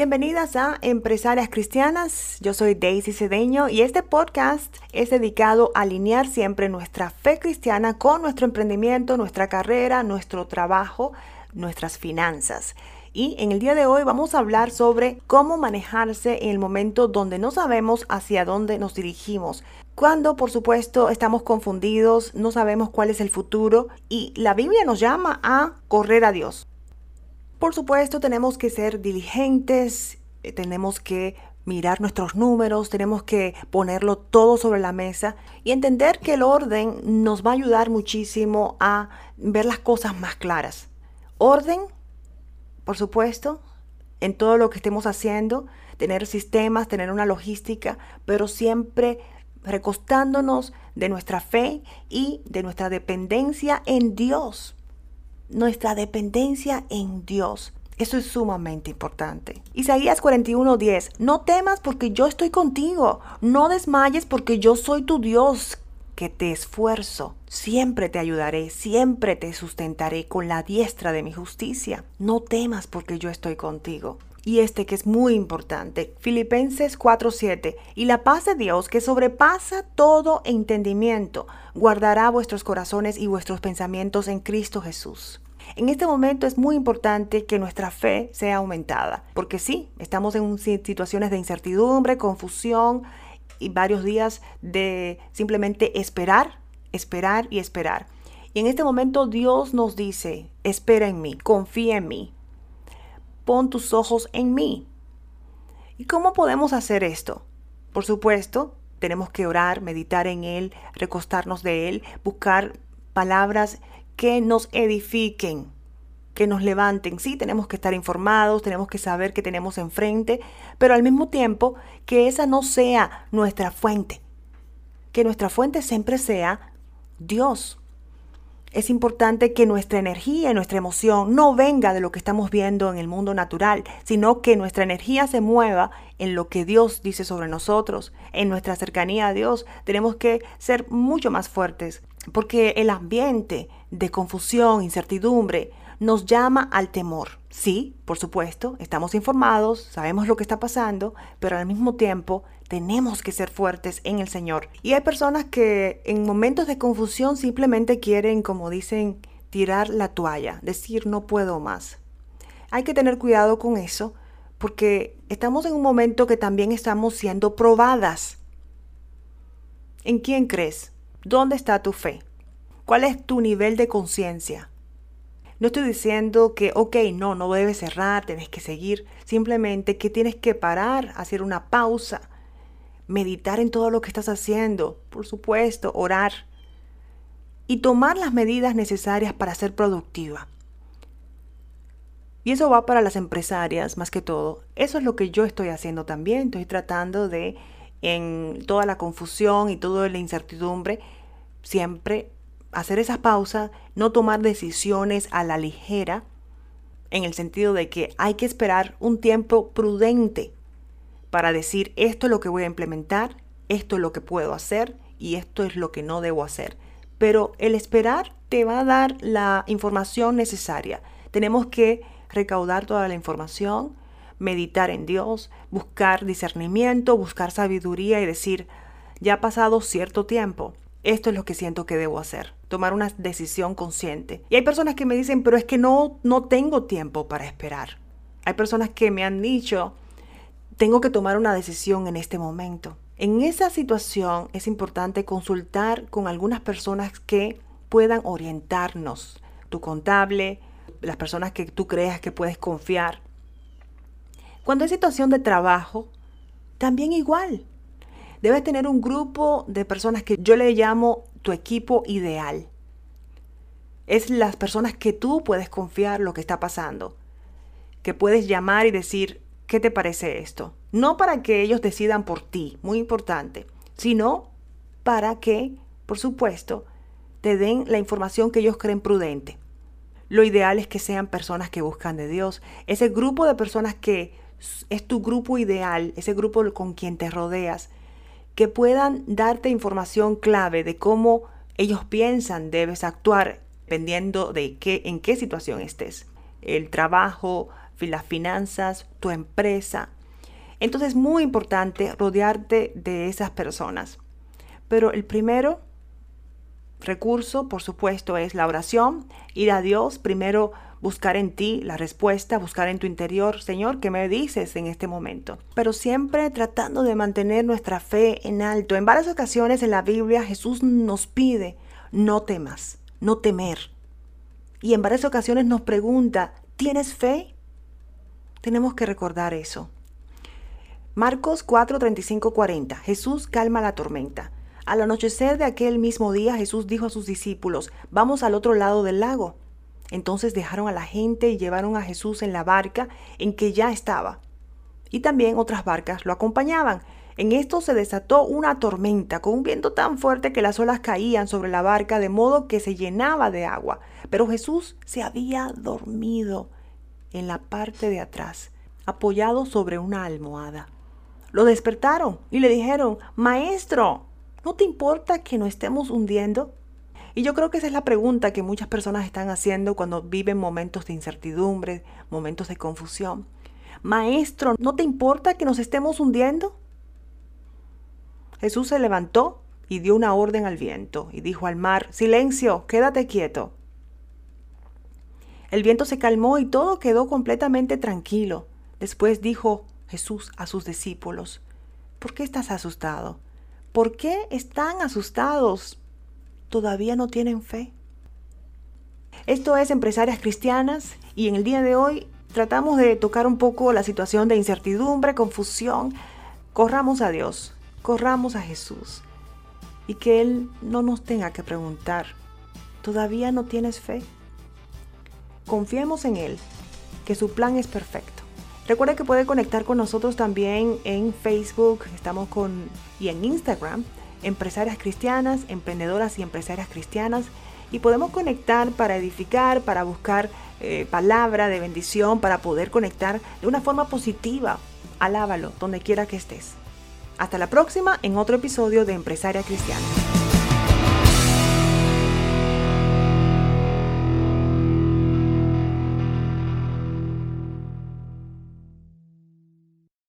Bienvenidas a Empresarias Cristianas. Yo soy Daisy Cedeño y este podcast es dedicado a alinear siempre nuestra fe cristiana con nuestro emprendimiento, nuestra carrera, nuestro trabajo, nuestras finanzas. Y en el día de hoy vamos a hablar sobre cómo manejarse en el momento donde no sabemos hacia dónde nos dirigimos. Cuando, por supuesto, estamos confundidos, no sabemos cuál es el futuro y la Biblia nos llama a correr a Dios. Por supuesto, tenemos que ser diligentes, eh, tenemos que mirar nuestros números, tenemos que ponerlo todo sobre la mesa y entender que el orden nos va a ayudar muchísimo a ver las cosas más claras. Orden, por supuesto, en todo lo que estemos haciendo, tener sistemas, tener una logística, pero siempre recostándonos de nuestra fe y de nuestra dependencia en Dios nuestra dependencia en Dios. Eso es sumamente importante. Isaías 41:10. No temas porque yo estoy contigo. No desmayes porque yo soy tu Dios que te esfuerzo. Siempre te ayudaré, siempre te sustentaré con la diestra de mi justicia. No temas porque yo estoy contigo. Y este que es muy importante, Filipenses 4:7, y la paz de Dios que sobrepasa todo entendimiento, guardará vuestros corazones y vuestros pensamientos en Cristo Jesús. En este momento es muy importante que nuestra fe sea aumentada, porque sí, estamos en situaciones de incertidumbre, confusión y varios días de simplemente esperar, esperar y esperar. Y en este momento Dios nos dice, espera en mí, confía en mí, pon tus ojos en mí. ¿Y cómo podemos hacer esto? Por supuesto, tenemos que orar, meditar en Él, recostarnos de Él, buscar palabras que nos edifiquen, que nos levanten. Sí, tenemos que estar informados, tenemos que saber qué tenemos enfrente, pero al mismo tiempo que esa no sea nuestra fuente, que nuestra fuente siempre sea Dios. Es importante que nuestra energía y nuestra emoción no venga de lo que estamos viendo en el mundo natural, sino que nuestra energía se mueva en lo que Dios dice sobre nosotros, en nuestra cercanía a Dios. Tenemos que ser mucho más fuertes, porque el ambiente de confusión, incertidumbre, nos llama al temor. Sí, por supuesto, estamos informados, sabemos lo que está pasando, pero al mismo tiempo tenemos que ser fuertes en el Señor. Y hay personas que en momentos de confusión simplemente quieren, como dicen, tirar la toalla, decir no puedo más. Hay que tener cuidado con eso porque estamos en un momento que también estamos siendo probadas. ¿En quién crees? ¿Dónde está tu fe? ¿Cuál es tu nivel de conciencia? No estoy diciendo que, ok, no, no debes cerrar, tienes que seguir. Simplemente que tienes que parar, hacer una pausa meditar en todo lo que estás haciendo, por supuesto, orar y tomar las medidas necesarias para ser productiva. Y eso va para las empresarias más que todo. Eso es lo que yo estoy haciendo también. Estoy tratando de, en toda la confusión y toda la incertidumbre, siempre hacer esas pausas, no tomar decisiones a la ligera, en el sentido de que hay que esperar un tiempo prudente para decir esto es lo que voy a implementar, esto es lo que puedo hacer y esto es lo que no debo hacer. Pero el esperar te va a dar la información necesaria. Tenemos que recaudar toda la información, meditar en Dios, buscar discernimiento, buscar sabiduría y decir, ya ha pasado cierto tiempo, esto es lo que siento que debo hacer, tomar una decisión consciente. Y hay personas que me dicen, pero es que no, no tengo tiempo para esperar. Hay personas que me han dicho, tengo que tomar una decisión en este momento. En esa situación es importante consultar con algunas personas que puedan orientarnos, tu contable, las personas que tú creas que puedes confiar. Cuando es situación de trabajo, también igual. Debes tener un grupo de personas que yo le llamo tu equipo ideal. Es las personas que tú puedes confiar lo que está pasando. Que puedes llamar y decir, ¿qué te parece esto? No para que ellos decidan por ti, muy importante, sino para que, por supuesto, te den la información que ellos creen prudente. Lo ideal es que sean personas que buscan de Dios. Ese grupo de personas que es tu grupo ideal, ese grupo con quien te rodeas, que puedan darte información clave de cómo ellos piensan debes actuar dependiendo de qué, en qué situación estés. El trabajo, las finanzas, tu empresa. Entonces es muy importante rodearte de esas personas. Pero el primero recurso, por supuesto, es la oración, ir a Dios, primero buscar en ti la respuesta, buscar en tu interior, Señor, ¿qué me dices en este momento? Pero siempre tratando de mantener nuestra fe en alto. En varias ocasiones en la Biblia Jesús nos pide, no temas, no temer. Y en varias ocasiones nos pregunta, ¿tienes fe? Tenemos que recordar eso. Marcos 4, 35, 40. Jesús calma la tormenta. Al anochecer de aquel mismo día Jesús dijo a sus discípulos, vamos al otro lado del lago. Entonces dejaron a la gente y llevaron a Jesús en la barca en que ya estaba. Y también otras barcas lo acompañaban. En esto se desató una tormenta con un viento tan fuerte que las olas caían sobre la barca de modo que se llenaba de agua. Pero Jesús se había dormido en la parte de atrás, apoyado sobre una almohada. Lo despertaron y le dijeron, Maestro, ¿no te importa que nos estemos hundiendo? Y yo creo que esa es la pregunta que muchas personas están haciendo cuando viven momentos de incertidumbre, momentos de confusión. Maestro, ¿no te importa que nos estemos hundiendo? Jesús se levantó y dio una orden al viento y dijo al mar, Silencio, quédate quieto. El viento se calmó y todo quedó completamente tranquilo. Después dijo Jesús a sus discípulos, ¿por qué estás asustado? ¿Por qué están asustados? ¿Todavía no tienen fe? Esto es Empresarias Cristianas y en el día de hoy tratamos de tocar un poco la situación de incertidumbre, confusión. Corramos a Dios, corramos a Jesús y que Él no nos tenga que preguntar, ¿todavía no tienes fe? Confiemos en Él, que su plan es perfecto. Recuerda que puede conectar con nosotros también en Facebook, estamos con y en Instagram, empresarias cristianas, emprendedoras y empresarias cristianas, y podemos conectar para edificar, para buscar eh, palabra de bendición, para poder conectar de una forma positiva. Alábalo donde quiera que estés. Hasta la próxima en otro episodio de Empresaria Cristiana.